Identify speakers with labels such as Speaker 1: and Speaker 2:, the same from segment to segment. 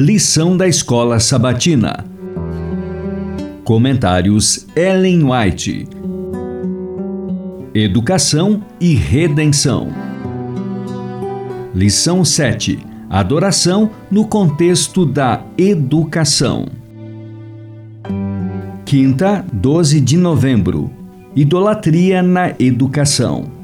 Speaker 1: Lição da Escola Sabatina. Comentários Ellen White. Educação e Redenção. Lição 7. Adoração no contexto da educação. Quinta, 12 de novembro. Idolatria na educação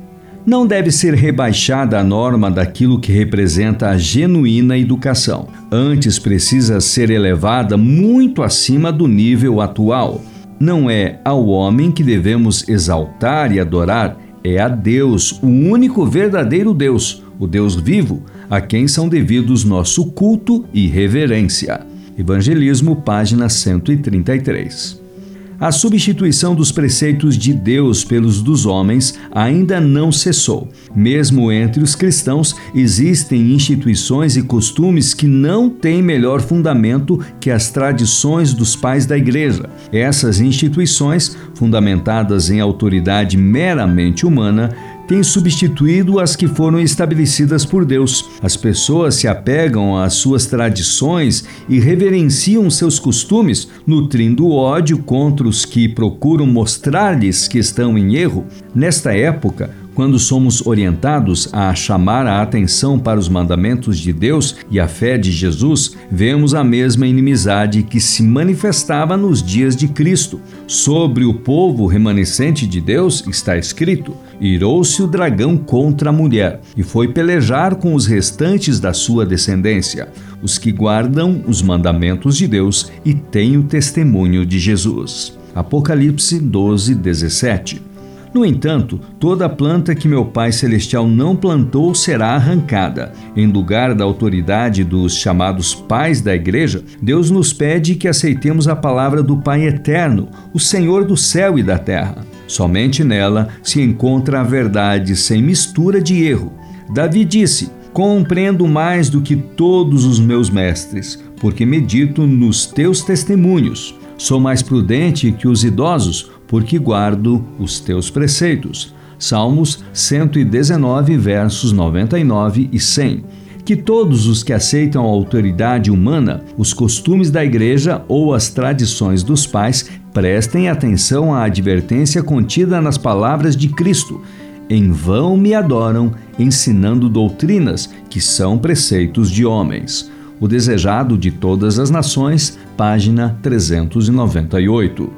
Speaker 1: não deve ser rebaixada a norma daquilo que representa a genuína educação. Antes precisa ser elevada muito acima do nível atual. Não é ao homem que devemos exaltar e adorar, é a Deus, o único verdadeiro Deus, o Deus vivo, a quem são devidos nosso culto e reverência. Evangelismo, página 133. A substituição dos preceitos de Deus pelos dos homens ainda não cessou. Mesmo entre os cristãos, existem instituições e costumes que não têm melhor fundamento que as tradições dos pais da igreja. Essas instituições, fundamentadas em autoridade meramente humana, tem substituído as que foram estabelecidas por Deus. As pessoas se apegam às suas tradições e reverenciam seus costumes, nutrindo ódio contra os que procuram mostrar-lhes que estão em erro. Nesta época, quando somos orientados a chamar a atenção para os mandamentos de Deus e a fé de Jesus, vemos a mesma inimizade que se manifestava nos dias de Cristo. Sobre o povo remanescente de Deus está escrito: Irou-se o dragão contra a mulher e foi pelejar com os restantes da sua descendência, os que guardam os mandamentos de Deus e têm o testemunho de Jesus. Apocalipse 12, 17. No entanto, toda planta que meu Pai Celestial não plantou será arrancada. Em lugar da autoridade dos chamados pais da igreja, Deus nos pede que aceitemos a palavra do Pai eterno, o Senhor do céu e da terra. Somente nela se encontra a verdade sem mistura de erro. Davi disse: Compreendo mais do que todos os meus mestres, porque medito nos teus testemunhos. Sou mais prudente que os idosos, porque guardo os teus preceitos. Salmos 119, versos 99 e 100. Que todos os que aceitam a autoridade humana, os costumes da igreja ou as tradições dos pais prestem atenção à advertência contida nas palavras de Cristo. Em vão me adoram, ensinando doutrinas que são preceitos de homens. O Desejado de Todas as Nações, página 398.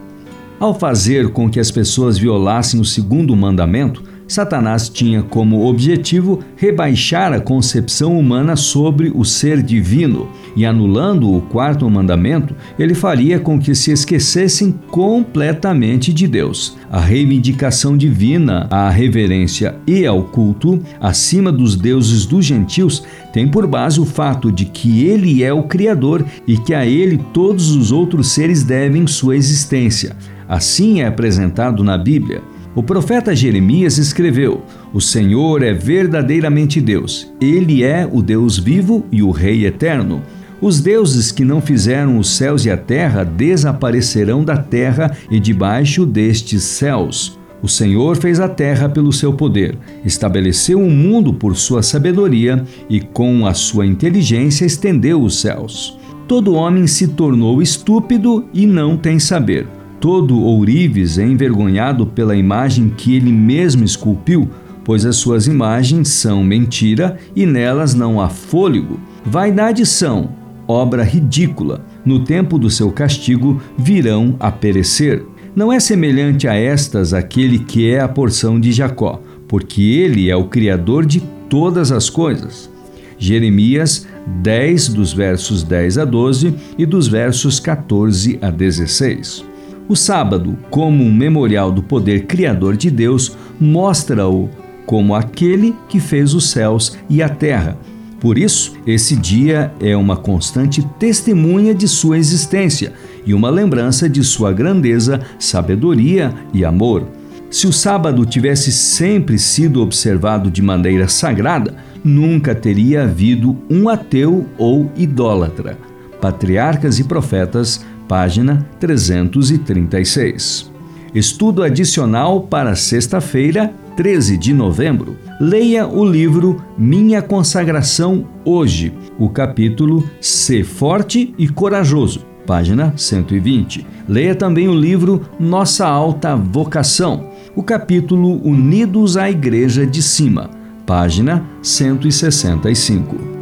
Speaker 1: Ao fazer com que as pessoas violassem o segundo mandamento, Satanás tinha como objetivo rebaixar a concepção humana sobre o ser divino, e anulando o quarto mandamento, ele faria com que se esquecessem completamente de Deus. A reivindicação divina, a reverência e ao culto, acima dos deuses dos gentios, tem por base o fato de que ele é o Criador e que a ele todos os outros seres devem sua existência. Assim é apresentado na Bíblia. O profeta Jeremias escreveu: O Senhor é verdadeiramente Deus. Ele é o Deus vivo e o Rei eterno. Os deuses que não fizeram os céus e a terra desaparecerão da terra e debaixo destes céus. O Senhor fez a terra pelo seu poder, estabeleceu o mundo por sua sabedoria e com a sua inteligência estendeu os céus. Todo homem se tornou estúpido e não tem saber. Todo ourives é envergonhado pela imagem que ele mesmo esculpiu, pois as suas imagens são mentira e nelas não há fôlego. Vaidade são, obra ridícula. No tempo do seu castigo virão a perecer. Não é semelhante a estas aquele que é a porção de Jacó, porque ele é o Criador de todas as coisas. Jeremias 10, dos versos 10 a 12 e dos versos 14 a 16. O sábado, como um memorial do poder criador de Deus, mostra-o como aquele que fez os céus e a terra. Por isso, esse dia é uma constante testemunha de sua existência e uma lembrança de sua grandeza, sabedoria e amor. Se o sábado tivesse sempre sido observado de maneira sagrada, nunca teria havido um ateu ou idólatra. Patriarcas e Profetas, página 336. Estudo adicional para sexta-feira, 13 de novembro, leia o livro Minha Consagração Hoje, o capítulo Ser Forte e Corajoso, página 120. Leia também o livro Nossa Alta Vocação, o capítulo Unidos à Igreja de Cima, página 165.